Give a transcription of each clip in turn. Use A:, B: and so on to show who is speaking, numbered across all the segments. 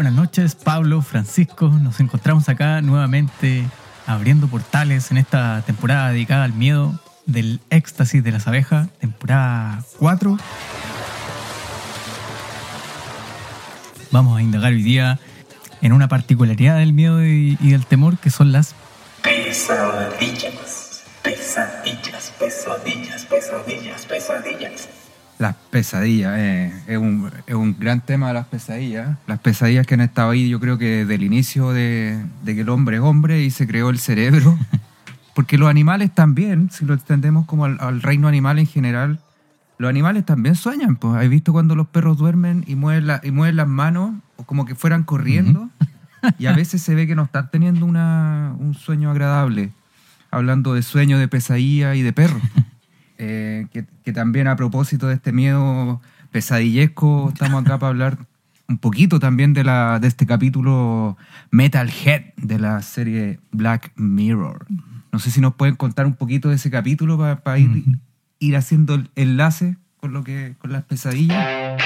A: buenas noches, Pablo, Francisco. Nos encontramos acá nuevamente abriendo portales en esta temporada dedicada al miedo del éxtasis de las abejas, temporada 4. Vamos a indagar hoy día en una particularidad del miedo y, del temor que son las
B: Pesadillas, pesadillas, pesadillas, pesadillas, pesadillas.
C: Las pesadillas, eh, es, un, es un gran tema de las pesadillas. Las pesadillas que han estado ahí, yo creo que desde el inicio de, de que el hombre es hombre y se creó el cerebro. Porque los animales también, si lo extendemos como al, al reino animal en general, los animales también sueñan. Pues, ¿Has visto cuando los perros duermen y mueven, la- y mueven las manos o como que fueran corriendo? Y a veces se ve que no están teniendo una, un sueño agradable. Hablando de sueño, de pesadilla y de perro. Eh, que, que también a propósito de este miedo pesadillesco, estamos acá para hablar un poquito también de, la, de este capítulo Metalhead de la serie Black Mirror. No sé si nos pueden contar un poquito de ese capítulo para ir, ir haciendo el enlace con, lo que, con las pesadillas.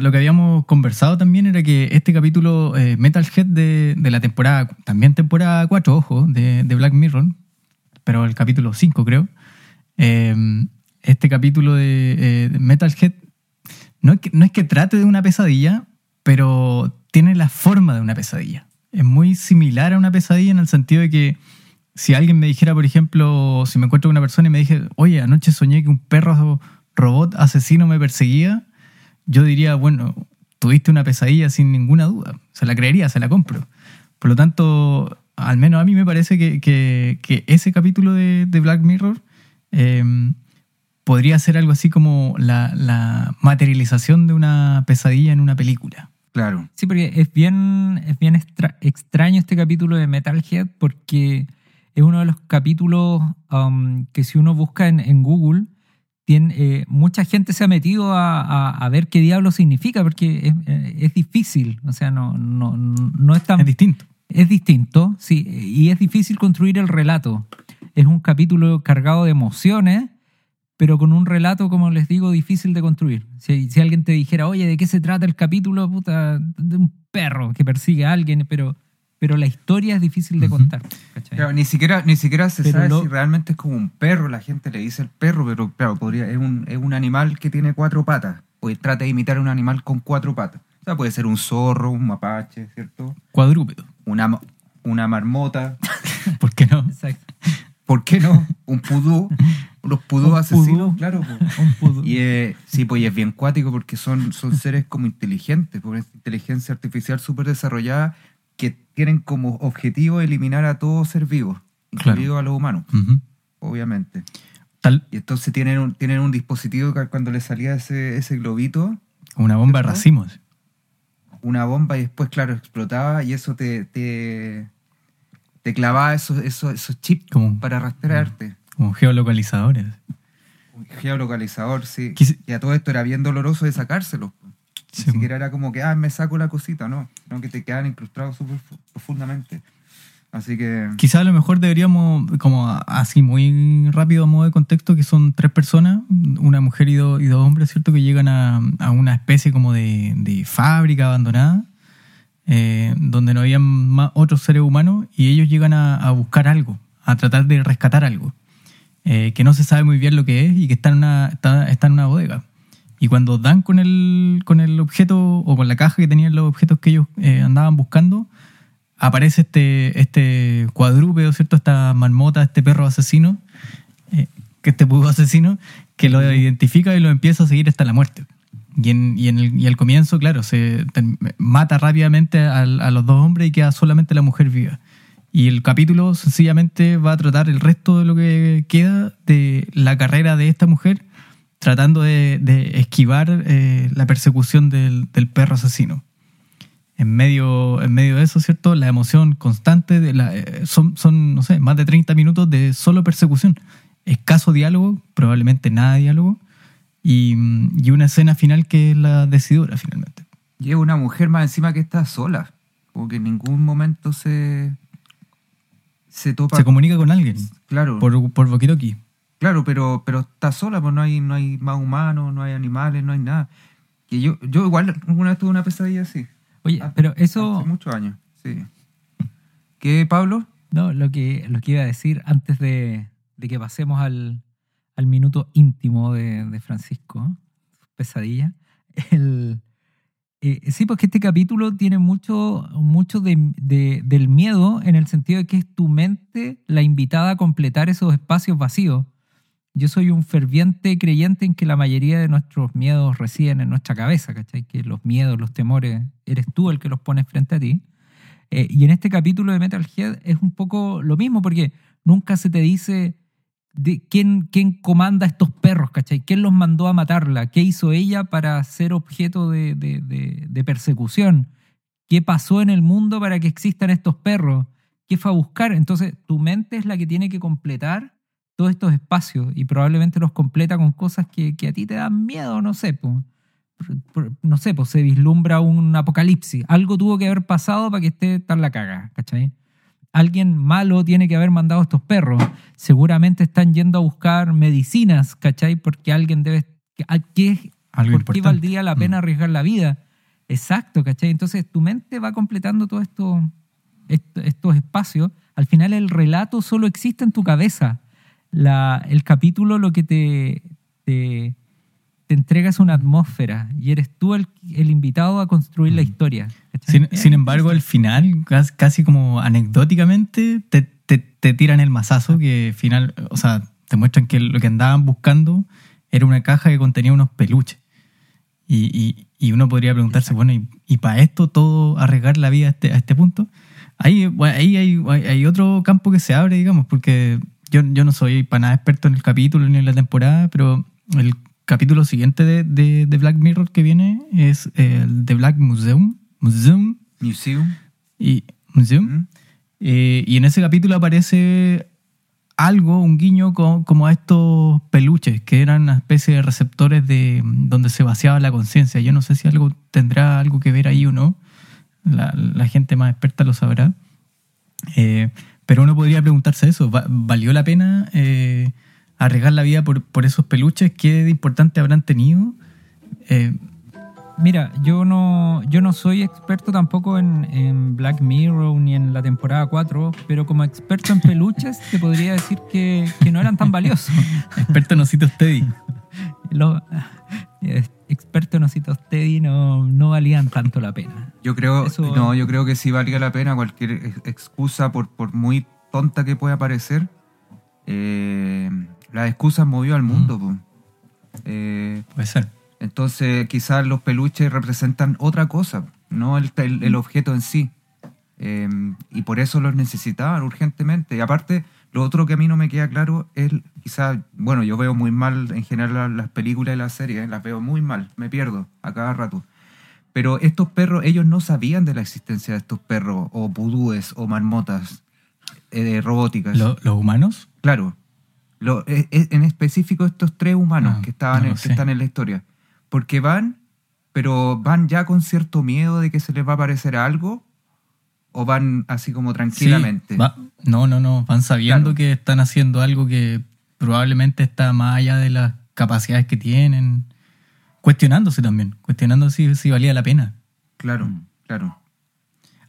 A: Lo que habíamos conversado también era que este capítulo eh, Metalhead de, de la temporada, también temporada 4, ojo, de, de Black Mirror, pero el capítulo 5 creo, eh, este capítulo de, eh, de Metalhead no es, que, no es que trate de una pesadilla, pero tiene la forma de una pesadilla. Es muy similar a una pesadilla en el sentido de que si alguien me dijera, por ejemplo, si me encuentro con una persona y me dije, oye, anoche soñé que un perro robot asesino me perseguía, yo diría, bueno, tuviste una pesadilla sin ninguna duda. Se la creería, se la compro. Por lo tanto, al menos a mí me parece que, que- que ese capítulo de, de Black Mirror eh, podría ser algo así como la, la materialización de una pesadilla en una película.
C: Claro.
D: Sí, porque es bien, es bien extra- extraño este capítulo de Metalhead porque es uno de los capítulos um, que si uno busca en, en Google, tiene, eh, mucha gente se ha metido a, a- a ver qué diablo significa porque es, eh, es difícil, o sea, no, no, no es tan...
A: Es distinto.
D: Es distinto, sí, y es difícil construir el relato. Es un capítulo cargado de emociones, pero con un relato, como les digo, difícil de construir. Si, si alguien te dijera, oye, ¿de qué se trata el capítulo? Puta, de un perro que persigue a alguien, pero, pero la historia es difícil de contar. ¿cachai?
C: Claro, ni siquiera, ni siquiera se
D: Pero
C: sabe
D: lo-
C: si realmente es como un perro, la gente le dice el perro, pero claro, podría, es, un, es un animal que tiene cuatro patas, o trata de imitar a un animal con cuatro patas. O sea, puede ser un zorro, un mapache, ¿cierto?
A: Cuadrúpedo.
C: Una, una marmota,
A: ¿Por qué no?
D: Exacto.
C: ¿por qué no? Un pudú, los pudú
D: Un
C: asesinos,
D: pudú.
C: claro. po.
D: Un pudo.
C: Y eh, sí, pues y es bien cuático porque son, son seres como inteligentes, por inteligencia artificial súper desarrollada, que tienen como objetivo eliminar a todo ser vivo,
A: Claro.
C: incluido a los humanos, obviamente.
A: Tal
C: Y entonces tienen un, tienen un dispositivo que cuando le salía ese, ese globito,
A: una bomba de racimos.
C: una bomba y después, claro, explotaba y eso te, te, te clavaba esos, esos, esos chips
A: Como,
C: para rastrearte.
A: como geolocalizadores.
C: Un geolocalizador, sí. Y a todo esto era bien doloroso de sacárselo. Ni
A: Sí,
C: siquiera era como que, ah, me saco la cosita, no. No, que te quedan incrustados súper fu- profundamente. Así que,
A: Quizá a lo mejor deberíamos, como así muy rápido a modo de contexto, que son tres personas, una mujer y, dos- y dos hombres, ¿cierto? Que llegan a, a una especie como de, de fábrica abandonada, eh, donde no había más otros seres humanos, y ellos llegan a, a buscar algo, a tratar de rescatar algo, eh, que no se sabe muy bien lo que es y que está en una, está, está en una bodega. Y cuando dan con el, con el objeto o con la caja que tenían los objetos que ellos eh, andaban buscando, aparece este, este cuadrúpedo, ¿cierto? Esta marmota, este perro asesino, eh, que este pudo asesino, que lo identifica y lo empieza a seguir hasta la muerte. Y, en, y, en el, y al comienzo, claro, se mata rápidamente al- a, los dos hombres y queda solamente la mujer viva. Y el capítulo sencillamente va a tratar el resto de lo que queda de la carrera de esta mujer, tratando de, de esquivar eh, la persecución del, del perro asesino en medio, en medio de eso, ¿cierto? La emoción constante, de la, eh, son, son, no sé, más de 30 minutos de solo persecución. Escaso diálogo, probablemente nada de diálogo, y, y una escena final que es la decidora finalmente.
C: y es una mujer más encima que está sola. Como que en ningún momento se, se topa.
A: Se comunica con alguien
C: claro.
A: por, por.
C: Claro, pero, pero está sola, pues no hay, no hay más humanos, no hay animales, no hay nada. Y yo, yo igual alguna vez tuve una pesadilla así.
D: Oye, pero eso...
C: Hace muchos años, sí. ¿Qué, Pablo?
D: No, lo que, lo que iba a decir antes de, de que pasemos al, al minuto íntimo de, de Francisco, sus pesadillas. El, eh, sí, porque este capítulo tiene mucho, mucho de, de- del miedo en el sentido de que es tu mente la invitada a completar esos espacios vacíos. Yo soy un ferviente creyente en que la mayoría de nuestros miedos residen en nuestra cabeza, ¿cachai? Que los miedos, los temores, eres tú el que los pones frente a ti. Eh, y en este capítulo de Metalhead es un poco lo mismo, porque nunca se te dice de quién, quién comanda estos perros, ¿cachai? ¿Quién los mandó a matarla? ¿Qué hizo ella para ser objeto de, de- de- de persecución? ¿Qué pasó en el mundo para que existan estos perros? ¿Qué fue a buscar? Entonces, tu mente es la que tiene que completar todos estos espacios y probablemente los completa con cosas que, que a ti te dan miedo, no sé, no sé, pues se vislumbra un apocalipsis. Algo tuvo que haber pasado para que esté tan la caga, ¿cachai? Alguien malo tiene que haber mandado a estos perros. Seguramente están yendo a buscar medicinas, ¿cachai? Porque alguien debe... que- ¿a ¿Qué,
A: Algo
D: ¿Por qué valdría la pena
A: Mm.
D: arriesgar la vida? Exacto, ¿cachai? Entonces tu mente va completando todos esto, est- estos espacios. Al final el relato solo existe en tu cabeza. La, el capítulo lo que te, te, te entrega es una atmósfera y eres tú el, el invitado a construir la historia. ¿cachai?
A: Sin, sin embargo, al final, cas- casi como anecdóticamente, te, te- te tiran el mazazo que final, o sea, te muestran que lo que andaban buscando era una caja que contenía unos peluches. Y, y- y uno podría preguntarse, bueno, ¿y, para esto todo arriesgar la vida a este, a este punto? Ahí, ahí hay, hay- hay otro campo que se abre, digamos, porque yo, yo no soy para nada experto en el capítulo ni en la temporada, pero el capítulo siguiente de, de- de Black Mirror que viene es el de Black Museum. Museum
C: Museum.
A: y, Museum.
C: ¿Mm?
A: Eh, y en ese capítulo aparece algo, un guiño co- como a estos peluches, que eran una especie de receptores de donde se vaciaba la conciencia. Yo no sé si algo tendrá algo que ver ahí o no. La, la gente más experta lo sabrá. Eh, pero uno podría preguntarse eso. ¿va- ¿Valió la pena eh, arriesgar la vida por, por esos peluches? ¿Qué de importante habrán tenido? Eh,
D: Mira, yo no, yo no soy experto tampoco en, en Black Mirror ni en la temporada 4, pero como experto en peluches te podría decir que, que no eran tan valiosos.
A: experto en ositos Teddy.
D: Los expertos en ositos Teddy no, no valían tanto la pena.
C: Yo creo,
D: Eso-
C: no, yo creo que sí valga la pena cualquier ex- excusa, por, por muy tonta que pueda parecer. Eh, las excusas movió al mundo. po. Eh,
A: Puede ser.
C: entonces, quizás los peluches representan otra cosa, no el, el- el objeto en sí. Eh, y por eso los necesitaban urgentemente. Y aparte, lo otro que a mí no me queda claro es, quizás, bueno, yo veo muy mal en general las, las películas y las series, las veo muy mal, me pierdo a cada rato. Pero estos perros, ellos no sabían de la existencia de estos perros, o vudúes, o marmotas eh, robóticas.
A: Lo- ¿Los humanos?
C: Claro. Lo- e- e- en específico estos tres humanos
A: Ah,
C: que, estaban
A: no
C: en- que están en la historia. Porque van, pero van ya con cierto miedo de que se les va a aparecer algo, o van así como tranquilamente.
A: Sí, va- no, no, no. Van sabiendo
C: Claro.
A: que están haciendo algo que probablemente está más allá de las capacidades que tienen. Cuestionándose también. Cuestionando si, si valía la pena.
C: Claro,
A: Mm.
C: claro.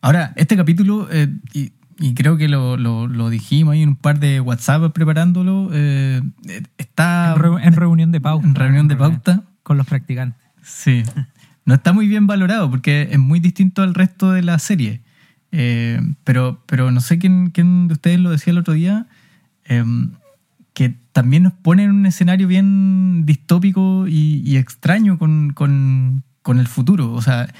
A: Ahora, este capítulo, eh, y, y creo que lo, lo- lo dijimos ahí en un par de WhatsApp preparándolo, eh, está
D: en reunión de pauta.
A: en reunión de pauta.
D: Con los practicantes.
A: Sí. No está muy bien valorado porque es muy distinto al resto de la serie. Eh, pero, pero no sé quién, quién de ustedes lo decía el otro día, eh, que también nos pone en un escenario bien distópico y, extraño con, con- con el futuro. O sea,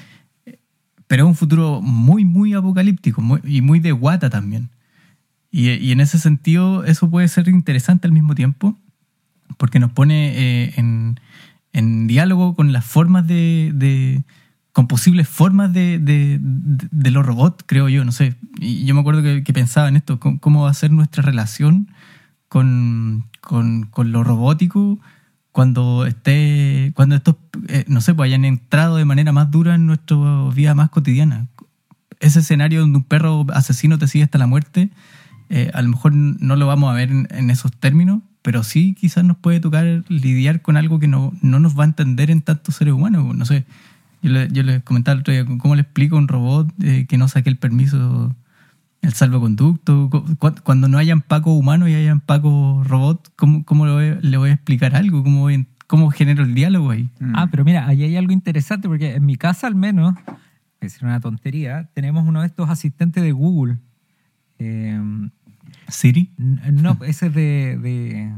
A: pero es un futuro muy, muy apocalíptico muy- y muy de guata también. Y, en ese sentido, eso puede ser interesante al mismo tiempo, porque nos pone eh, en, en diálogo con las formas de- con posibles formas de, de, de- los robots, creo yo, no sé. Y yo me acuerdo que, pensaba en esto, cómo, va a ser nuestra relación con, con, con lo robótico cuando esté, cuando estos, eh, no sé, pues hayan entrado de manera más dura en nuestra vida más cotidiana. Ese escenario donde un perro asesino te sigue hasta la muerte, eh, a lo mejor no lo vamos a ver en, en esos términos, pero sí quizás nos puede tocar lidiar con algo que no, no nos va a entender en tantos seres humanos. No sé, yo, le- yo les comentaba el otro día, ¿cómo le explico a un robot eh, que no saque el permiso, el salvoconducto? Cu- cu- Cuando no hayan pacos humanos y hayan pacos robot, ¿cómo, cómo le, voy, le voy a explicar algo? ¿Cómo, voy- cómo genero el diálogo ahí?
C: Mm.
D: Ah, pero mira, ahí hay algo interesante porque en mi casa al menos, es una tontería, tenemos uno de estos asistentes de Google. Eh,
A: Siri,
D: no, ese es de, de,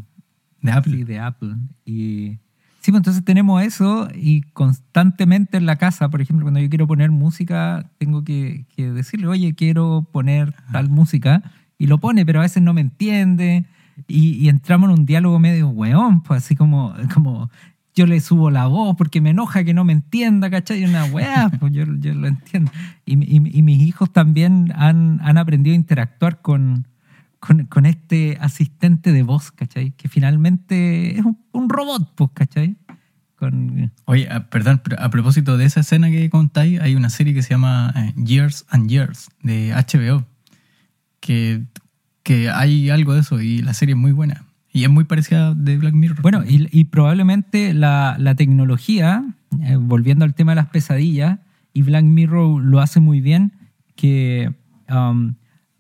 A: de Apple.
D: sí, de Apple. Y sí, pues entonces tenemos eso y constantemente en la casa, por ejemplo, cuando yo quiero poner música, tengo que, que decirle, oye, quiero poner tal música, y lo pone, pero a veces no me entiende, y, y entramos en un diálogo medio weón, pues así como, como yo le subo la voz porque me enoja que no me entienda, ¿cachai? Y Una weá, pues yo, yo lo entiendo. Y, y- y mis hijos también han, han aprendido a interactuar con, con, con este asistente de voz, ¿cachai? Que finalmente es un, un robot, pues, ¿cachai? Con,
A: Oye, ah, perdón, pero a propósito de esa escena que contáis, hay una serie que se llama eh, Years and Years de HBO, que, que hay algo de eso y la serie es muy buena. Y es muy parecida de Black Mirror.
D: Bueno, y, y probablemente la, la tecnología, eh, volviendo al tema de las pesadillas, y Black Mirror lo hace muy bien, que um,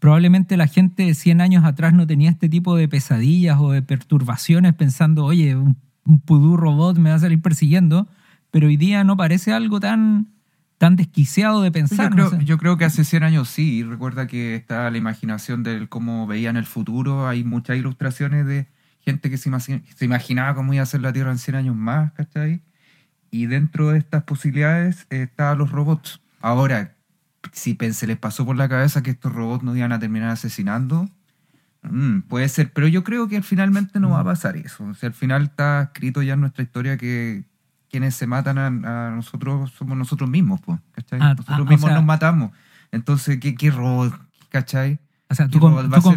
D: probablemente la gente de 100 años atrás no tenía este tipo de pesadillas o de perturbaciones pensando, oye, un, un pudú robot me va a salir persiguiendo, pero hoy día no parece algo tan, tan desquiciado de pensar.
C: Yo
D: no
C: creo,
D: sé.
C: yo creo que hace 100 años sí. Recuerda que está la imaginación de cómo veían el futuro. Hay muchas ilustraciones de gente que se, imagi- se imaginaba cómo iba a ser la Tierra en 100 años más, ¿cachai? Y dentro de estas posibilidades eh, estaban los robots. Ahora, si se les pasó por la cabeza que estos robots nos iban a terminar asesinando, mm, puede ser. Pero yo creo que finalmente no va a pasar eso. O sea, al final está escrito ya en nuestra historia que quienes se matan a, a nosotros somos nosotros mismos, pues, ¿cachai?
D: Ah,
C: nosotros
D: ah, o
C: mismos
D: sea-
C: nos matamos. Entonces, ¿qué, qué robot? ¿Cachai?
D: O sea,
C: ¿Qué
D: tú, con- tú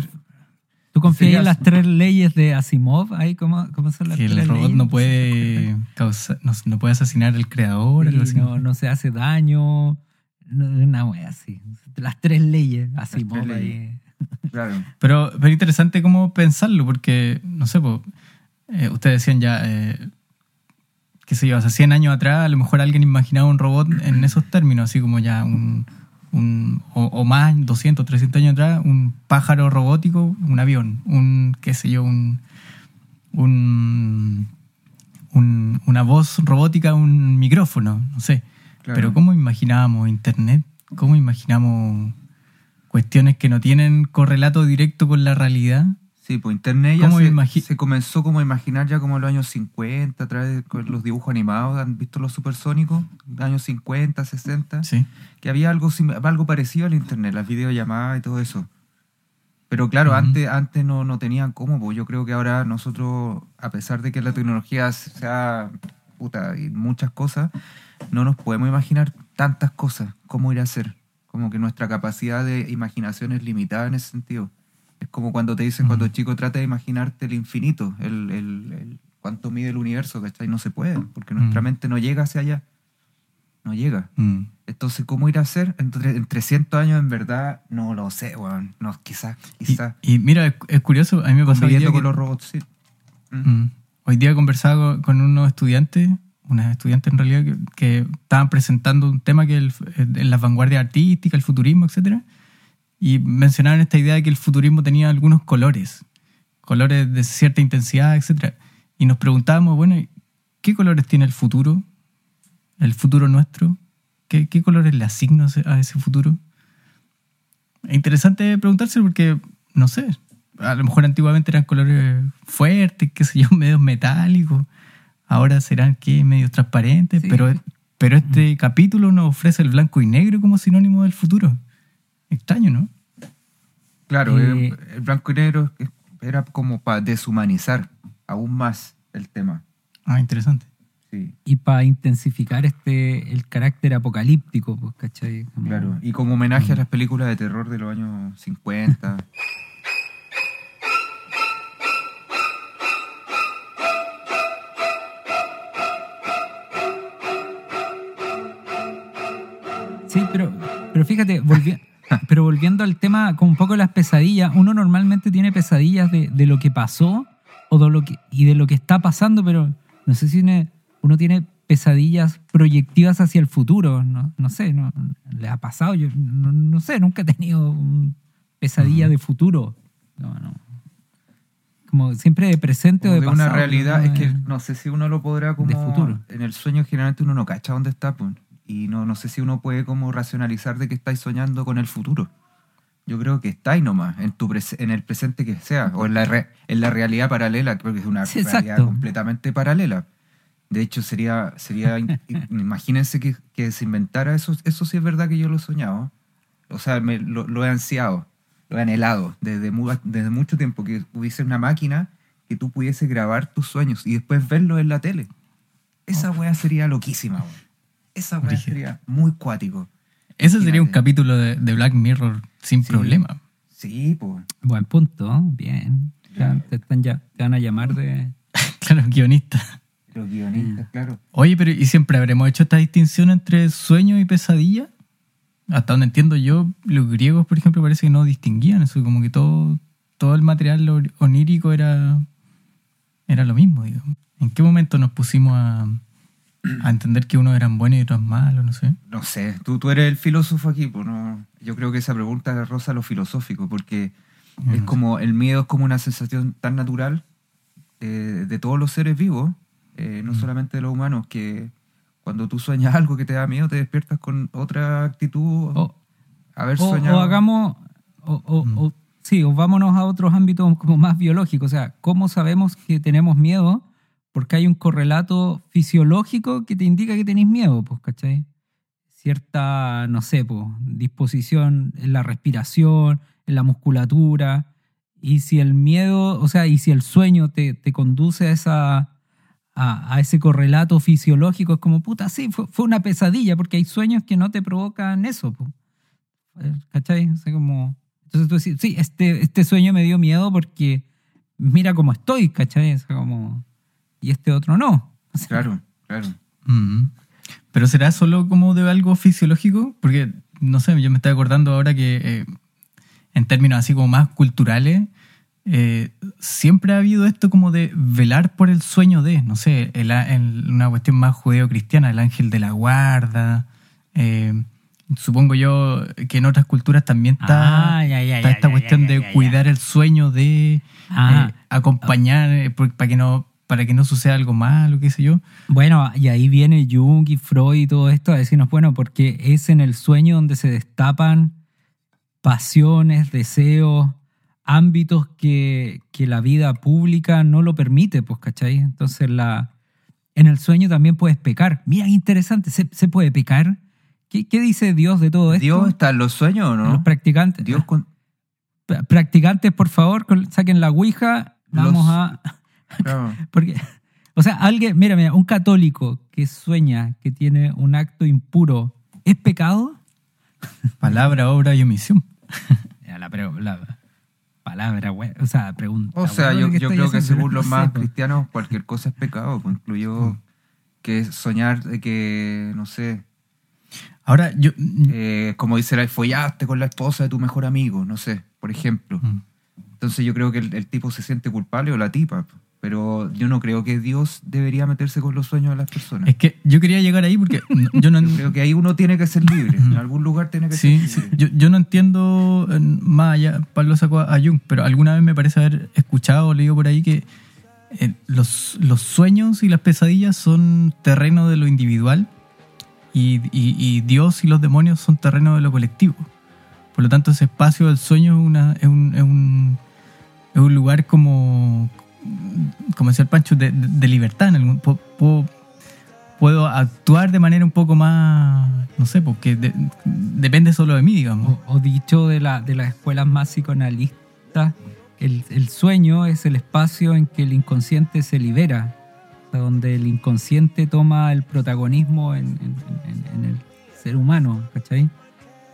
D: tú confías en las tres leyes de Asimov, ahí cómo, cómo son las
A: que
D: tres
A: el robot
D: leyes?
A: no puede causar, no, no puede asesinar al creador,
D: Sí, no, no se hace daño, una wea así. Las tres leyes, así
C: tres leyes. Claro.
A: Pero, pero interesante cómo pensarlo, porque, no sé, po, eh, ustedes decían ya, eh, qué sé yo, hace 100 años atrás, a lo mejor alguien imaginaba un robot en esos términos, así como ya un, un o, o más, 200, 300 años atrás, un pájaro robótico, un avión, un, qué sé yo, un, un, un- una voz robótica, un micrófono, no sé.
C: Claro.
A: Pero ¿cómo imaginábamos Internet? ¿Cómo imaginamos cuestiones que no tienen correlato directo con la realidad?
C: Sí, pues Internet ya
A: ¿Cómo
C: se, se comenzó como a imaginar ya como en los años 50, a través de los dibujos animados. ¿Han visto los supersónicos? Años 50, 60.
A: Sí.
C: que había algo, algo parecido al internet, las videollamadas y todo eso. Pero claro, antes, antes no, no tenían cómo, pues yo creo que ahora nosotros, a pesar de que la tecnología sea puta y muchas cosas, no nos podemos imaginar tantas cosas, cómo ir a hacer. Como que nuestra capacidad de imaginación es limitada en ese sentido. Es como cuando te dicen, cuando
A: Ujú.
C: chico trata de imaginarte el infinito, el, el- el- cuánto mide el universo, ¿cachai? No se puede, porque nuestra
A: Mm.
C: mente no llega hacia allá. No llega.
A: Mm.
C: Entonces, ¿cómo ir a hacer? Entre, en 300 años, en verdad, no lo sé, weón. No, quizás, quizás.
A: y mira, es, es curioso, a mí me pasó
C: Conviviendo con
A: que-
C: los robots, sí.
A: Hoy día conversaba con, unos estudiantes, unas estudiantes en realidad, que, estaban presentando un tema que el- en las vanguardias artísticas, el futurismo, etcétera, y mencionaban esta idea de que el futurismo tenía algunos colores, colores de cierta intensidad, etcétera. Y nos preguntábamos, bueno, ¿qué colores tiene el futuro? ¿El futuro nuestro? ¿Qué, colores le asigno a ese- futuro? Es interesante preguntarse porque, no sé, a lo mejor antiguamente eran colores fuertes, qué sé yo, medios metálicos. Ahora serán que medios transparentes,
D: Sí.
A: pero, pero este capítulo nos ofrece el blanco y negro como sinónimo del futuro. Extraño, ¿no?
C: Claro,
D: Eh,
C: el blanco y negro era como para deshumanizar aún más el tema.
A: Ah, interesante.
C: Sí,
D: Y para intensificar este el carácter apocalíptico, pues, ¿cachai? Como-
C: claro. Y como homenaje a las películas de terror de los años 50.
D: Sí, pero, pero fíjate, volvi- pero volviendo al tema con un poco de las pesadillas, uno normalmente tiene pesadillas de, de lo que pasó o de lo que, y de lo que está pasando, pero no sé si uno, uno tiene pesadillas proyectivas hacia el futuro. No, no sé, no, le ha pasado. Yo no, no sé, nunca he tenido pesadilla de futuro. No, no. Como siempre de presente o de,
C: de una
D: pasado,
C: realidad, es que no sé si uno lo podrá como...
D: de futuro.
C: En el sueño generalmente uno no cacha dónde está, pues. Y no, no sé si uno puede como racionalizar de que estáis soñando con el futuro. Yo creo que estáis nomás, en, tu en el presente que sea, o en la, re- en la realidad paralela, creo que es una
D: Sí,
C: realidad
D: exacto.
C: completamente paralela. De hecho, sería, sería imagínense que, que se inventara eso, eso sí es verdad que yo lo he soñado. O sea, me- lo, lo he ansiado, lo he anhelado desde, desde mucho tiempo, que hubiese una máquina que tú pudiese grabar tus sueños y después verlos en la tele. Esa weá sería loquísima. Esa weá sería muy cuático.
A: Ese sería un capítulo de, de Black Mirror sin
C: Sí.
A: problema.
C: Sí, pues.
D: Buen punto, bien. Ya te, están ya, te van a llamar de...
A: Claro, guionista.
C: Los guionistas, claro.
A: Oye, pero ¿y siempre habremos hecho esta distinción entre sueño y pesadilla? Hasta donde entiendo yo, los griegos, por ejemplo, parece que no distinguían eso, como que todo, todo el material onírico era, era lo mismo, digamos. ¿En qué momento nos pusimos a, a entender que unos eran buenos y otros malos? No sé.
C: No sé, tú, tú eres el filósofo aquí, pues no. Yo creo que esa pregunta roza lo filosófico, porque
A: No
C: es
A: sé.
C: como el miedo es como una sensación tan natural eh, de todos los seres vivos, eh, no solamente de los humanos, que cuando tú sueñas algo que te da miedo, te despiertas con otra actitud.
D: O,
C: haber
D: o,
C: soñado.
D: o hagamos... O, o-
A: Mm.
D: o- sí, o vámonos a otros ámbitos como más biológicos. O sea, ¿cómo sabemos que tenemos miedo? Porque hay un correlato fisiológico que te indica que tenéis miedo, pues, ¿cachai? Cierta, no sé, pues, disposición en la respiración, en la musculatura. Y si el miedo, o sea, y si el sueño te, te conduce a esa a, a ese correlato fisiológico, es como, puta, sí, fue, una pesadilla, porque hay sueños que no te provocan eso, po. ¿cachai? O como, entonces tú decís, sí, este, este sueño me dio miedo porque mira cómo estoy, ¿cachai? O sea, como, y este otro no.
C: Claro, claro.
A: Mm. Pero será solo como de algo fisiológico? Porque, no sé, yo me estoy acordando ahora que eh, en términos así como más culturales, eh, siempre ha habido esto como de velar por el sueño de, no sé, el una cuestión más judeo-cristiana, el ángel de la guarda. eh, supongo yo que en otras culturas también está,
D: Ah, ya, ya,
A: está
D: ya,
A: esta cuestión de cuidar el sueño de
D: Ah.
A: acompañar para que no para que no suceda algo malo, qué sé yo.
D: Bueno, y ahí viene Jung y Freud y todo esto a decirnos, bueno, porque es en el sueño donde se destapan pasiones, deseos, ámbitos que, que la vida pública no lo permite, pues, ¿cachai? Entonces, la, en el sueño también puedes pecar. Mira, interesante, ¿se, se puede pecar? ¿Qué, qué dice Dios de todo esto?
C: ¿Dios está en los sueños o no?
D: Los practicantes.
C: Dios con...
D: Pra- Practicantes, por favor, saquen la Ouija. Vamos
C: Los-
D: a...
C: claro.
D: Porque, o sea, alguien, mira, mira, un católico que sueña que tiene un acto impuro, ¿es pecado?
A: Palabra, obra y omisión.
D: La, la palabra, güey, o sea, pregunta.
C: O sea, yo,
D: ¿qué
C: yo creo que según los más
D: pues.
C: cristianos, cualquier cosa es pecado, pues, incluyó que soñar de que, no sé,
A: Ahora, yo.
C: eh, como dice la follaste con la esposa de tu mejor amigo, no sé, por ejemplo.
A: Mm.
C: Entonces yo creo que el, el tipo se siente culpable o la tipa, pero yo no creo que Dios debería meterse con los sueños de las personas.
A: Es que yo quería llegar ahí porque yo no.
C: Yo creo que ahí uno tiene que ser libre, en algún lugar tiene que
A: Sí,
C: ser
A: sí.
C: libre.
A: Yo, yo no entiendo eh, más allá, Pablo sacó a Jung, pero alguna vez me parece haber escuchado o leído por ahí que eh, los, los sueños y las pesadillas son terreno de lo individual y, y- y Dios y los demonios son terreno de lo colectivo. Por lo tanto, ese espacio del sueño es, una, es, un, es, un, es un lugar como, como decía el Pancho, de, de- libertad. Puedo, puedo actuar de manera un poco más, no sé, porque de- depende solo de mí, digamos.
D: O, o dicho de, de las escuelas más psicoanalistas, el, el sueño es el espacio en que el inconsciente se libera, donde el inconsciente toma el protagonismo en, en- en- en el ser humano, ¿cachai?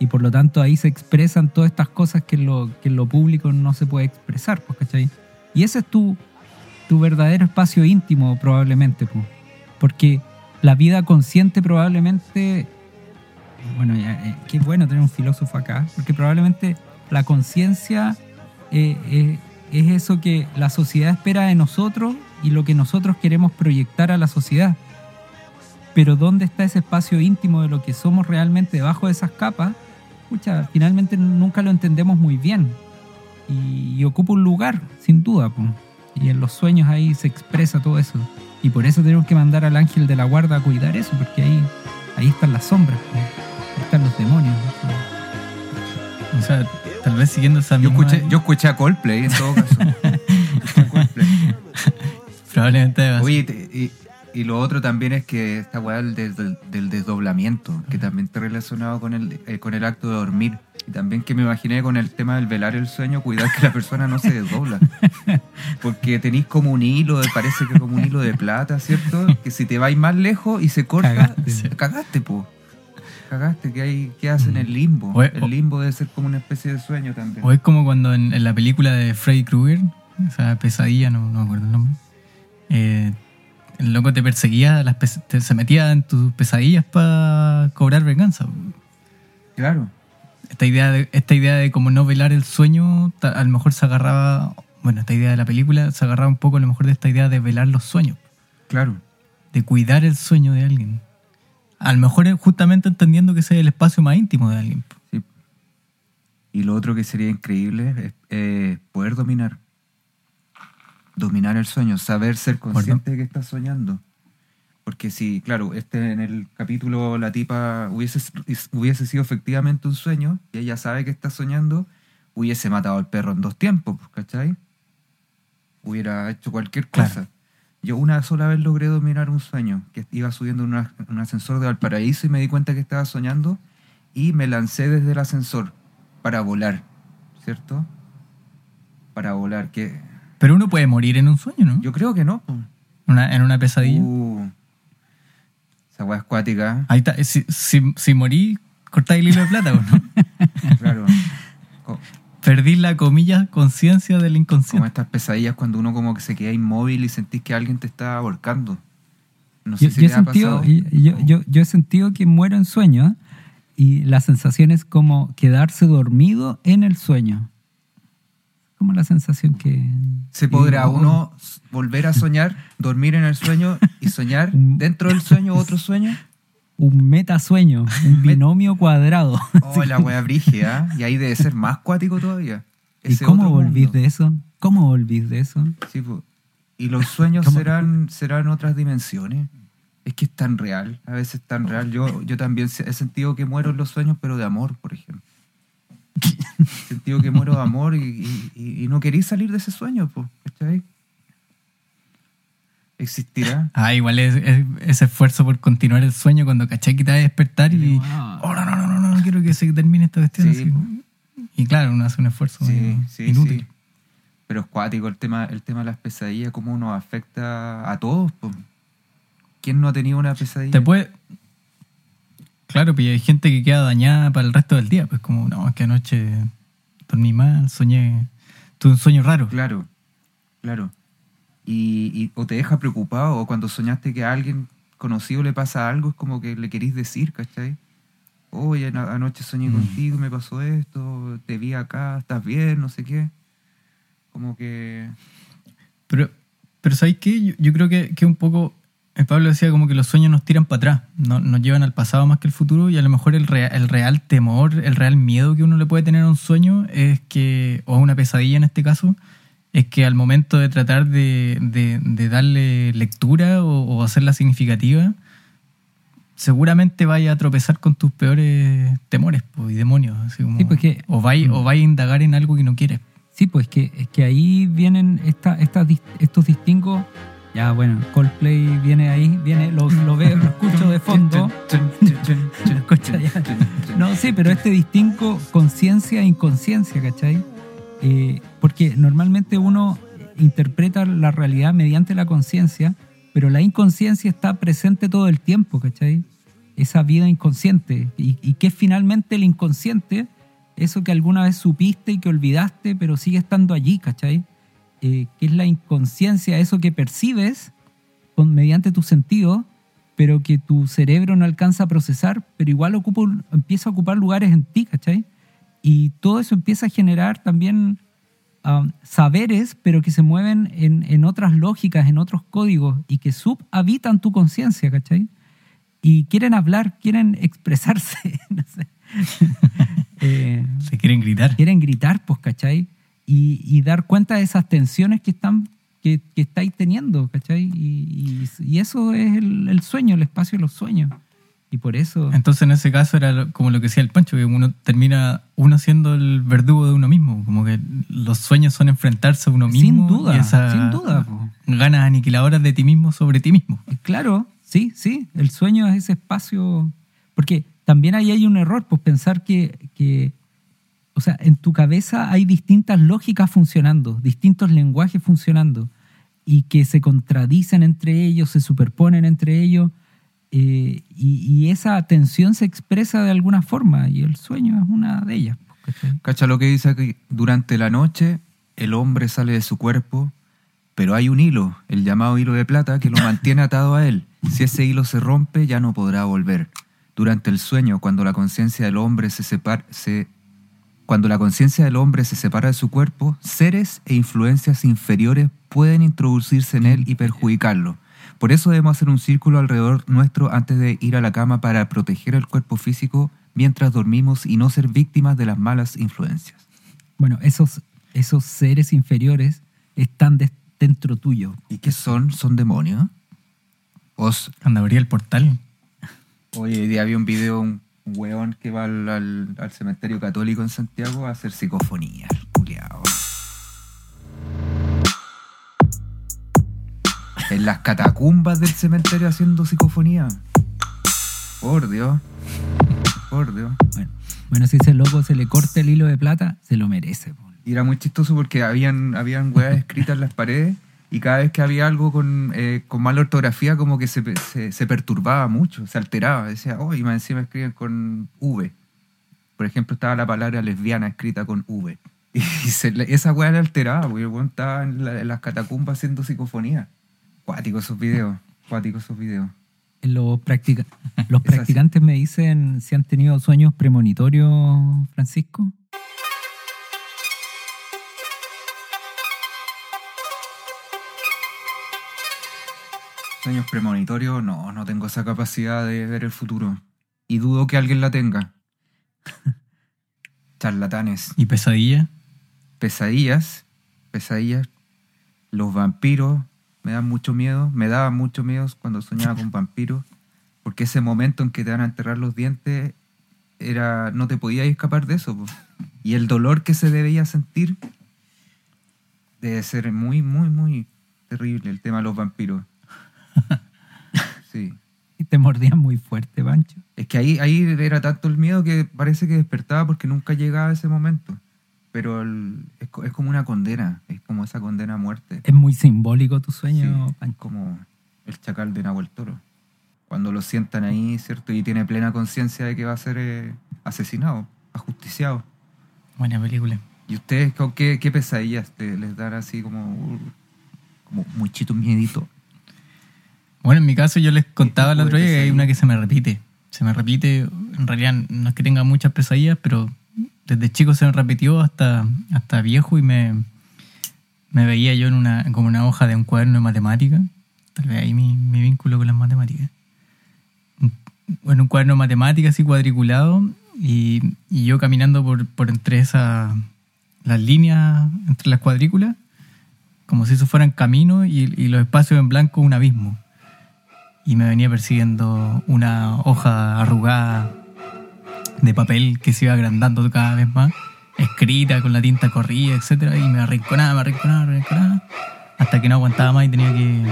D: Y por lo tanto ahí se expresan todas estas cosas que en lo, que lo público no se puede expresar, pues, ¿cachai? Y ese es tu, tu verdadero espacio íntimo probablemente, pues. porque la vida consciente probablemente bueno, ya, eh, qué bueno tener un filósofo acá, porque probablemente la conciencia eh, eh, es eso que la sociedad espera de nosotros y lo que nosotros queremos proyectar a la sociedad. Pero ¿dónde está ese espacio íntimo de lo que somos realmente debajo de esas capas? Pucha, finalmente nunca lo entendemos muy bien. Y, y ocupa un lugar, sin duda. po. Y en los sueños ahí se expresa todo eso. Y por eso tenemos que mandar al ángel de la guarda a cuidar eso, porque ahí, ahí están las sombras, ahí están los demonios.
A: O sea, tal vez siguiendo esa
C: Yo
A: misma...
C: escuché, yo escuché a Coldplay en todo caso. Escuché a Coldplay.
A: Probablemente.
C: Oye, te- y, y lo otro también es que esta weá del, del- del desdoblamiento, que también está relacionado con el, eh, con el acto de dormir. Y también que me imaginé con el tema del velar el sueño, cuidar que la persona no se desdobla. Porque tenéis como un hilo, parece que como un hilo de plata, ¿cierto? Que si te vais más lejos y se corta,
D: Cagaste.
C: cagaste, po. Cagaste, que hay, ¿qué hacen el limbo?
A: Oye, o-
C: el limbo debe ser como una especie de sueño también.
A: O es como cuando en, en la película de Freddy Krueger, esa pesadilla, no, no me acuerdo el nombre, eh, el loco te perseguía, las pes- te- se metía en tus pesadillas para cobrar venganza.
C: Claro.
A: Esta idea, de, esta idea de como no velar el sueño, a lo mejor se agarraba, bueno, esta idea de la película se agarraba un poco a lo mejor de esta idea de velar los sueños,
C: Claro.
A: de cuidar el sueño de alguien. A lo mejor justamente entendiendo que ese es el espacio más íntimo de alguien.
C: Sí. Y lo otro que sería increíble es eh, poder dominar. Dominar el sueño, saber ser consciente de que estás soñando. Porque si, claro, este en el capítulo la tipa hubiese, hubiese sido efectivamente un sueño y ella sabe que está soñando, hubiese matado al perro en dos tiempos, ¿cachai? Hubiera hecho cualquier
A: Claro.
C: cosa. Yo una sola vez logré dominar un sueño, que iba subiendo en una- un ascensor de Valparaíso y me di cuenta que estaba soñando y me lancé desde el ascensor para volar, ¿cierto? Para volar, que
A: Pero uno puede morir en un sueño, ¿no?
C: yo creo que no.
A: Una- en una pesadilla.
C: Uh, esa weá acuática,
A: Ahí está. Si, si, si morí, cortáis el hilo de plata, ¿o ¿no?
C: claro. Co-
A: Perdí la comilla conciencia del
C: Como
A: inconsciente.
C: estas pesadillas cuando uno como que se queda inmóvil y sentís que alguien te está ahorcando. No sé
D: Yo,
C: si
D: yo
C: te ha
D: sentido,
C: pasado.
D: y- yo, yo, yo he sentido que muero en sueño y la sensación es como quedarse dormido en el sueño. Como la sensación que...
C: ¿Se podrá
D: y-
C: uno volver a soñar, dormir en el sueño y soñar dentro del sueño otro sueño?
D: Un metasueño, un binomio cuadrado.
C: Oh, la wea brígida. Y ahí debe ser más cuático todavía.
D: ¿Y
C: Ese
D: cómo
C: otro
D: volvís
C: mundo.
D: de eso? ¿Cómo volvís de eso?
C: Sí, po. Y los sueños
A: ¿Cómo?
C: serán, serán otras dimensiones. Es que es tan real, a veces tan real. Yo, yo también he sentido que muero en los sueños, pero de amor, por ejemplo. Sentido que muero de amor y, y- y- y no queréis salir de ese sueño, po, ¿cachai? Existirá.
A: Ah, igual es, es- ese esfuerzo por continuar el sueño cuando caché que te vas a despertar y.
D: Ah.
A: Oh, no, no, no, no, no, quiero que se termine esta cuestión.
C: Sí.
A: así. Y claro, uno hace un esfuerzo
C: Sí,
A: medio
C: sí,
A: inútil.
C: sí. Pero es cuático el tema, el tema de las pesadillas, cómo nos afecta a todos. po. ¿Quién no ha tenido una pesadilla?
A: Te puede. Claro, pues hay gente que queda dañada para el resto del día. Pues como, no, es que anoche dormí mal, soñé. Tuve un sueño raro.
C: Claro, claro. Y, y- o te deja preocupado, o cuando soñaste que a alguien conocido le pasa algo, es como que le querís decir, ¿cachai? Oye, ano- anoche soñé
A: Mm.
C: contigo, me pasó esto, te vi acá, estás bien, no sé qué. Como que...
A: Pero, pero ¿sabes qué? Yo, yo creo que, que un poco, el Pablo decía como que los sueños nos tiran para atrás, no- nos llevan al pasado más que al futuro y a lo mejor el, rea- el real temor, el real miedo que uno le puede tener a un sueño es que, o a una pesadilla en este caso, es que al momento de tratar de, de- de darle lectura o, o hacerla significativa, seguramente vaya a tropezar con tus peores temores po, y demonios. así como-
D: Sí, pues
A: o vaya o vaya a indagar en algo que no quieres.
D: Sí, pues que, es que ahí vienen esta, estos distingos. Ya, bueno, Coldplay viene ahí, viene, lo, lo veo, lo escucho de fondo. Lo escucho ya. No, sí, pero este distingo conciencia e inconsciencia, ¿cachai? Eh, porque normalmente uno interpreta la realidad mediante la conciencia, pero la inconsciencia está presente todo el tiempo, ¿cachai? Esa vida inconsciente. Y, y que es finalmente el inconsciente, eso que alguna vez supiste y que olvidaste, pero sigue estando allí, ¿cachai? Eh, que es la inconsciencia, eso que percibes con, mediante tus sentidos, pero que tu cerebro no alcanza a procesar, pero igual ocupa, empieza a ocupar lugares en ti, ¿cachai? Y todo eso empieza a generar también um, saberes, pero que se mueven en, en otras lógicas, en otros códigos y que subhabitan tu conciencia, ¿cachai? Y quieren hablar, quieren expresarse, no sé. Eh,
A: Se quieren gritar.
D: quieren gritar, pues, ¿cachai? Y, y dar cuenta de esas tensiones que están que, que estáis teniendo, ¿cachai? Y, y- y eso es el, el sueño, el espacio de los sueños. Y por eso...
A: Entonces en ese caso era como lo que decía el Pancho, que uno termina uno siendo el verdugo de uno mismo, como que los sueños son enfrentarse a uno mismo.
D: Sin duda,
A: y esa
D: sin duda, po.
A: Ganas aniquiladoras de ti mismo sobre ti mismo.
D: Claro, sí, sí, el sueño es ese espacio, porque también ahí hay un error, pues pensar que, que, o sea, en tu cabeza hay distintas lógicas funcionando, distintos lenguajes funcionando, y que se contradicen entre ellos, se superponen entre ellos, eh, y, y esa tensión se expresa de alguna forma, y el sueño es una de ellas. ¿cachai?
C: Cacha lo que dice aquí. Durante la noche, el hombre sale de su cuerpo, pero hay un hilo, el llamado hilo de plata, que lo mantiene atado a él. Si ese hilo se rompe, ya no podrá volver. Durante el sueño, cuando la conciencia del hombre se separa, se, cuando la conciencia del hombre se separa de su cuerpo, seres e influencias inferiores pueden introducirse en él y perjudicarlo. Por eso debemos hacer un círculo alrededor nuestro antes de ir a la cama para proteger el cuerpo físico mientras dormimos y no ser víctimas de las malas influencias.
D: Bueno, esos, esos seres inferiores están dentro tuyo.
C: ¿Y qué son? ¿Son demonios? Os,
A: Cuando abría el portal.
C: hoy día había un video, un weón que va al, al- al cementerio católico en Santiago a hacer psicofonía, culiao. En las catacumbas del cementerio haciendo psicofonía. Por Dios. Por Dios.
D: Bueno, bueno, si ese loco se le corta el hilo de plata, se lo merece. po.
C: Y era muy chistoso porque habían, habían weas escritas en las paredes y cada vez que había algo con, eh, con mala ortografía como que se, se, se perturbaba mucho, se alteraba. Decía, oh, y más encima escriben con V. Por ejemplo, estaba la palabra lesbiana escrita con V. Y se esa wea le alteraba porque el weón estaba en, la- en las catacumbas haciendo psicofonía. Cuáticos esos videos, cuáticos esos videos.
D: Los, practica- los practicantes me dicen si han tenido sueños premonitorios, Francisco.
C: Sueños premonitorios, no, no tengo esa capacidad de ver el futuro. Y dudo que alguien la tenga. Charlatanes.
A: Y pesadilla.
C: Pesadillas. Pesadillas. Los vampiros me dan mucho miedo. Me daban mucho miedo cuando soñaba con vampiros. Porque ese momento en que te van a enterrar los dientes era no te podías escapar de eso. po. Y el dolor que se debía sentir debe ser muy, muy, muy terrible el tema de los vampiros. Sí.
D: Y te mordían muy fuerte, Pancho.
C: Es que ahí, ahí era tanto el miedo que parece que despertaba porque nunca llegaba ese momento. Pero el- es, es como una condena, es como esa condena a muerte.
D: Es muy simbólico tu sueño,
C: Sí,
D: Pancho.
C: como el chacal de Nahuel Toro. Cuando lo sientan ahí, ¿cierto? Y tiene plena conciencia de que va a ser eh, asesinado, ajusticiado.
A: Buena película.
C: ¿Y ustedes con qué, qué pesadillas te- les dan así como, uh, como muchito miedito?
A: Bueno, en mi caso yo les contaba el otro día que hay una que se me repite. Se me repite, en realidad no es que tenga muchas pesadillas, pero desde chico se me repitió hasta, hasta viejo y me, me veía yo en una, como una hoja de un cuaderno de matemáticas. Tal vez ahí mi, mi vínculo con las matemáticas. En un cuaderno de matemáticas así cuadriculado y, y yo caminando por, por entre esa, las líneas, entre las cuadrículas, como si eso fueran caminos y, y los espacios en blanco un abismo y me venía persiguiendo una hoja arrugada de papel que se iba agrandando cada vez más, escrita con la tinta corrida, etcétera, y me arrinconaba, me arrinconaba, me arrinconaba, hasta que no aguantaba más y tenía que,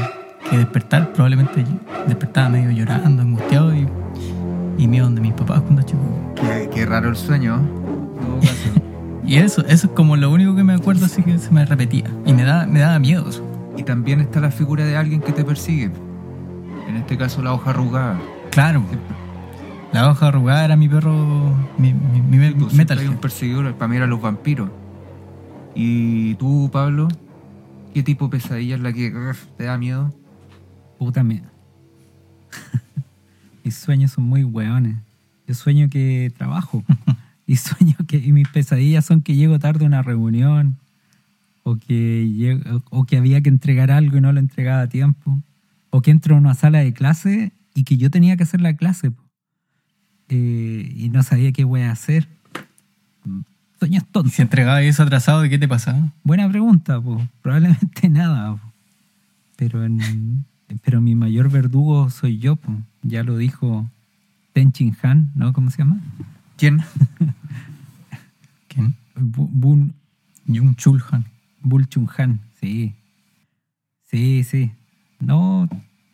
A: que despertar, probablemente despertaba medio llorando, angustiado y, y miedo de mis papás cuando chico.
C: Qué, qué raro el sueño.
A: Y eso, eso es como lo único que me acuerdo así que se me repetía. Y me da, me daba miedo eso.
C: Y también está la figura de alguien que te persigue. En este caso, la hoja arrugada.
A: Claro. La hoja arrugada era mi perro, mi, mi, mi
C: Sí, pues,
A: metal.
C: hay un perseguidor, para mí eran los vampiros. ¿Y tú, Pablo? ¿Qué tipo de pesadilla es la que te da miedo?
D: Puta mierda. mis sueños son muy hueones. Yo sueño que trabajo. y sueño que. Y mis pesadillas son que llego tarde a una reunión. o que, o que había que entregar algo y no lo entregaba a tiempo, o que entro a una sala de clase y que yo tenía que hacer la clase. Eh, y no sabía qué voy a hacer. Sueños
A: Y
D: tontos.
A: si entregaba eso atrasado, ¿de qué te pasaba?
D: Buena pregunta, po. probablemente nada. po. Pero, en- pero mi mayor verdugo soy yo, po. ya lo dijo Ten Chin Han, ¿no? ¿Cómo se llama?
C: ¿Quién?
A: ¿Quién?
D: Bu- Bun,
A: Jung Chul Han.
D: Bul Chun Han, sí. Sí, sí. No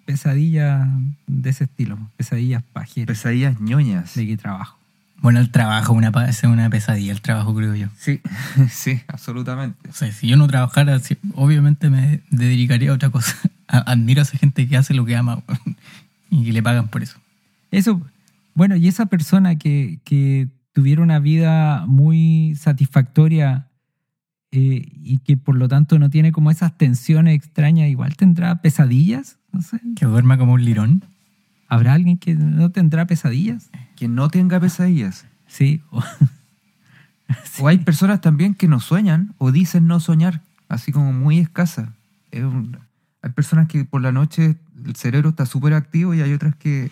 D: pesadillas de ese estilo, pesadillas pajeras.
C: Pesadillas ñoñas.
D: ¿De qué trabajo?
A: Bueno, el trabajo una, es una pesadilla, el trabajo creo yo.
C: Sí, sí, absolutamente.
A: O sea, si yo no trabajara, obviamente me dedicaría a otra cosa. Admiro a esa gente que hace lo que ama y que le pagan por eso.
D: Eso, bueno, y esa persona que, que tuviera una vida muy satisfactoria eh, y que por lo tanto no tiene como esas tensiones extrañas, igual tendrá pesadillas, no sé.
A: Que duerma como un lirón.
D: ¿Habrá alguien que no tendrá pesadillas?
C: Quien no tenga pesadillas.
D: Sí. o-
C: O hay personas también que no sueñan o dicen no soñar, así como muy escasa. Es un- hay personas que por la noche el cerebro está súper activo y hay otras que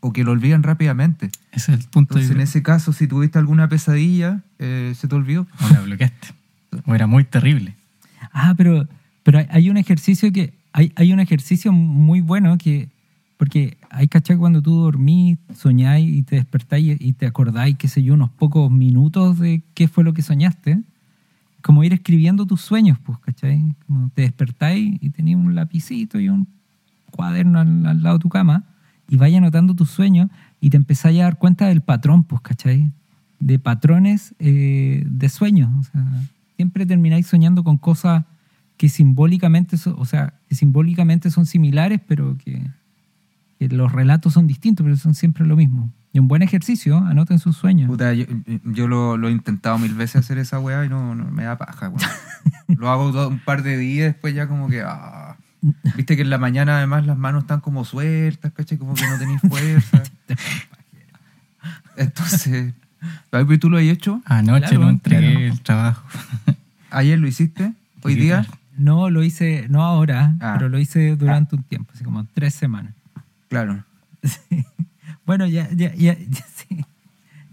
C: o que lo olvidan rápidamente.
A: Ese es el punto
C: Entonces, en ese caso, si tuviste alguna pesadilla, eh, se te olvidó.
A: O la bloqueaste. O era muy terrible.
D: Ah, pero, pero hay- un ejercicio que. Hay, hay un ejercicio muy bueno que. Porque hay cachai cuando tú dormís, soñáis y te despertáis y te acordáis, qué sé yo, unos pocos minutos de qué fue lo que soñaste. Como ir escribiendo tus sueños, pues, ¿cachai? Como te despertáis y tenías un lapicito y un cuaderno al, al lado de tu cama y vaya anotando tus sueños y te empezáis a dar cuenta del patrón, pues, ¿cachai? De patrones eh, de sueños. O sea, siempre termináis soñando con cosas que simbólicamente, so- o sea, que simbólicamente son similares, pero que, que los relatos son distintos, pero son siempre lo mismo. Y un buen ejercicio, anoten sus sueños.
C: Puta, yo, yo lo, lo he intentado mil veces hacer esa weá y no, no me da paja. Lo hago un par de días, después ya como que. ah. Viste que en la mañana además las manos están como sueltas, ¿cachai? Como que no tenéis fuerza. Entonces. ¿Tú lo has hecho?
A: Anoche
D: Claro,
A: no entregué
D: claro.
A: el trabajo.
C: ¿Ayer lo hiciste? ¿Hoy
A: Sí,
C: día?
A: claro.
D: No lo hice, no ahora,
C: Ah.
D: pero lo hice durante un tiempo, así como tres semanas.
C: Claro.
D: Sí. Bueno, ya, ya, ya, ya sí.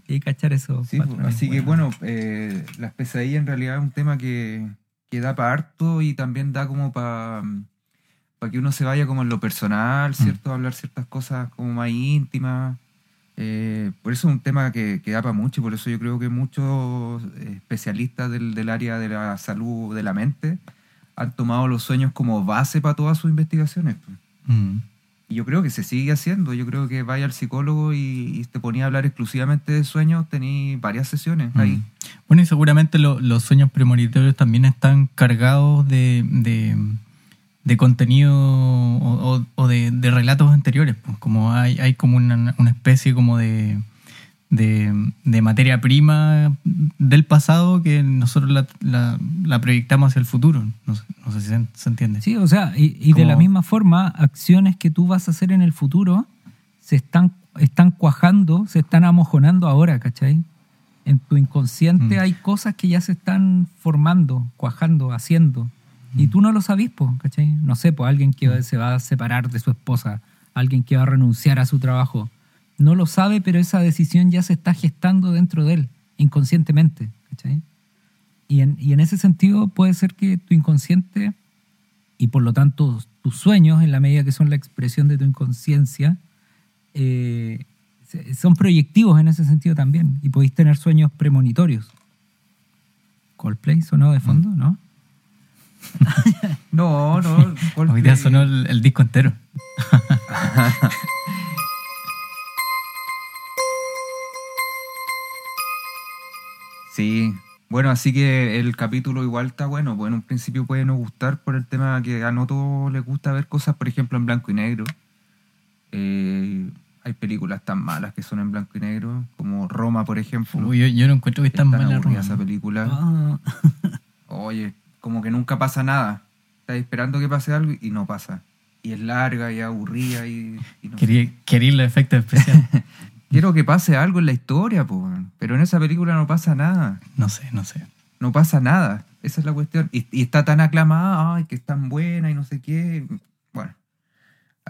D: Hay que cachar eso.
C: Sí, pues, así que bueno, eh, las pesadillas en realidad es un tema que, que da para harto y también da como para que uno se vaya como en lo personal, ¿cierto? Hablar ciertas cosas como más íntimas. Eh, por eso es un tema que, que da para mucho y por eso yo creo que muchos especialistas del, del área de la salud de la mente han tomado los sueños como base para todas sus investigaciones. pues.
A: Mm.
C: Y yo creo que se sigue haciendo. Yo creo que vaya al psicólogo y, y te ponía a hablar exclusivamente de sueños, tení varias sesiones ahí.
A: Mm. Bueno, y seguramente lo- los sueños premonitorios también están cargados de, de, de contenido o, o- o de, de relatos anteriores. pues, como hay, hay como una, una especie como de, de, de materia prima del pasado que nosotros la, la- la proyectamos hacia el futuro. No sé, no sé si se, se entiende.
D: Sí, o sea, y, y de la misma forma, acciones que tú vas a hacer en el futuro se están, están cuajando, se están amojonando ahora, ¿cachai? En tu inconsciente
A: Mm.
D: hay cosas que ya se están formando, cuajando, haciendo.
A: Mm.
D: Y tú no lo sabís, po, ¿cachai? No sé, pues alguien que se va a separar de su esposa, alguien que va a renunciar a su trabajo. No lo sabe, pero esa decisión ya se está gestando dentro de él, inconscientemente, ¿cachai? Y en, y en ese sentido puede ser que tu inconsciente y por lo tanto tus sueños, en la medida que son la expresión de tu inconsciencia, eh, son proyectivos en ese sentido también. Y podéis tener sueños premonitorios. Coldplay sonó de fondo, ¿no?
C: No, no.
A: Hoy
C: Coldplay-
A: día sonó el, el disco entero.
C: Sí. Bueno, así que el capítulo igual está bueno. Pues en un principio puede no gustar por el tema que a no todos les gusta ver cosas, por ejemplo, en blanco y negro. Eh, hay películas tan malas que son en blanco y negro, como Roma, por ejemplo.
A: Uy, yo, yo no encuentro que es tan mala Roma.
C: esa película.
D: Ah,
C: Oye, como que nunca pasa nada. Estás esperando que pase algo y no pasa. Y es larga y aburrida y, y no-
A: Quería, quería los efectos especiales.
C: Quiero que pase algo en la historia, po, pero en esa película no pasa nada.
A: No sé, no sé.
C: No pasa nada. Esa es la cuestión. Y, y está tan aclamada, ay, que es tan buena y no sé qué. Bueno.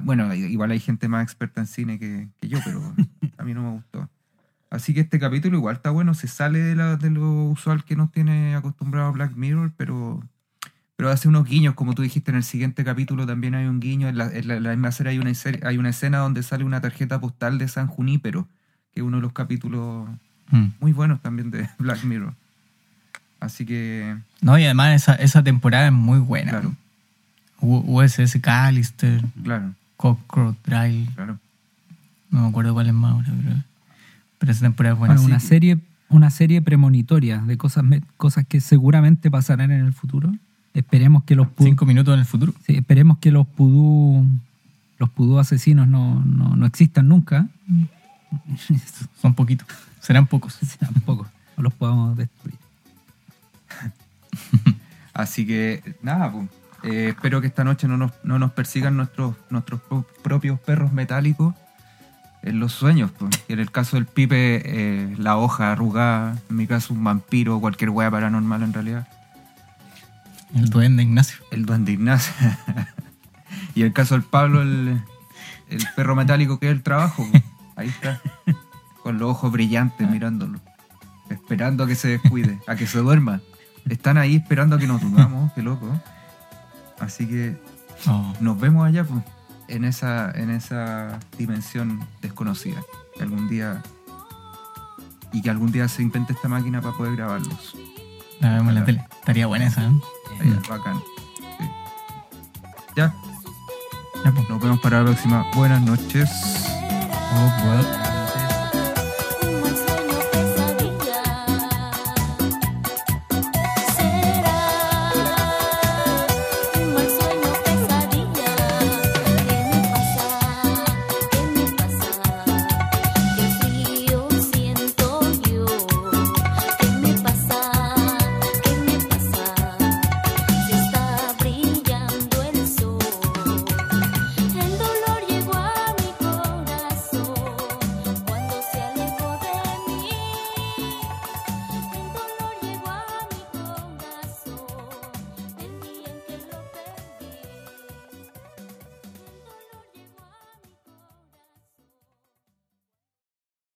C: Bueno, igual hay gente más experta en cine que, que yo, pero a mí no me gustó. Así que este capítulo igual está bueno, se sale de, la- de lo usual que nos tiene acostumbrado Black Mirror, pero, pero hace unos guiños, como tú dijiste en el siguiente capítulo también hay un guiño, en la, en la- la misma serie hay una, hay una escena donde sale una tarjeta postal de San Junípero, que es uno de los capítulos
A: Mm.
C: muy buenos también de Black Mirror. Así que,
A: No, y además esa, esa temporada es muy buena.
C: claro,
A: USS Callister,
C: claro,
A: Crocodile,
C: claro.
A: no me acuerdo cuál es más ahora, pero, pero esa temporada es buena.
D: Bueno, una serie, una serie premonitoria de cosas, cosas que seguramente pasarán en el futuro. Esperemos que los pu-
A: Cinco minutos en el futuro.
D: sí, esperemos que los pudú los pudú asesinos no, no, no existan nunca.
A: Son poquitos. Serán pocos.
D: Tampoco. O los podamos destruir.
C: Así que, nada, pues, eh, espero que esta noche no nos, no nos persigan nuestros, nuestros pro- propios perros metálicos en los sueños. pues. Y en el caso del Pipe, eh, la hoja arrugada, en mi caso un vampiro, cualquier wea paranormal en realidad.
A: El duende Ignacio.
C: El duende Ignacio. y en el caso del Pablo, el, el perro metálico que es el trabajo. pues. Ahí está, con los ojos brillantes mirándolo, esperando a que se descuide, a que se duerma. Están ahí esperando a que nos durmamos, qué loco. Así que
A: Oh.
C: nos vemos allá pues, en esa en esa dimensión desconocida que algún día y que algún día se invente esta máquina para poder grabarlos
A: La vemos en la tele. Estaría buena esa, ¿eh?
C: Ahí, bacán Sí. ya
A: Ya, pues.
C: nos vemos para la próxima buenas noches
A: Oh, well.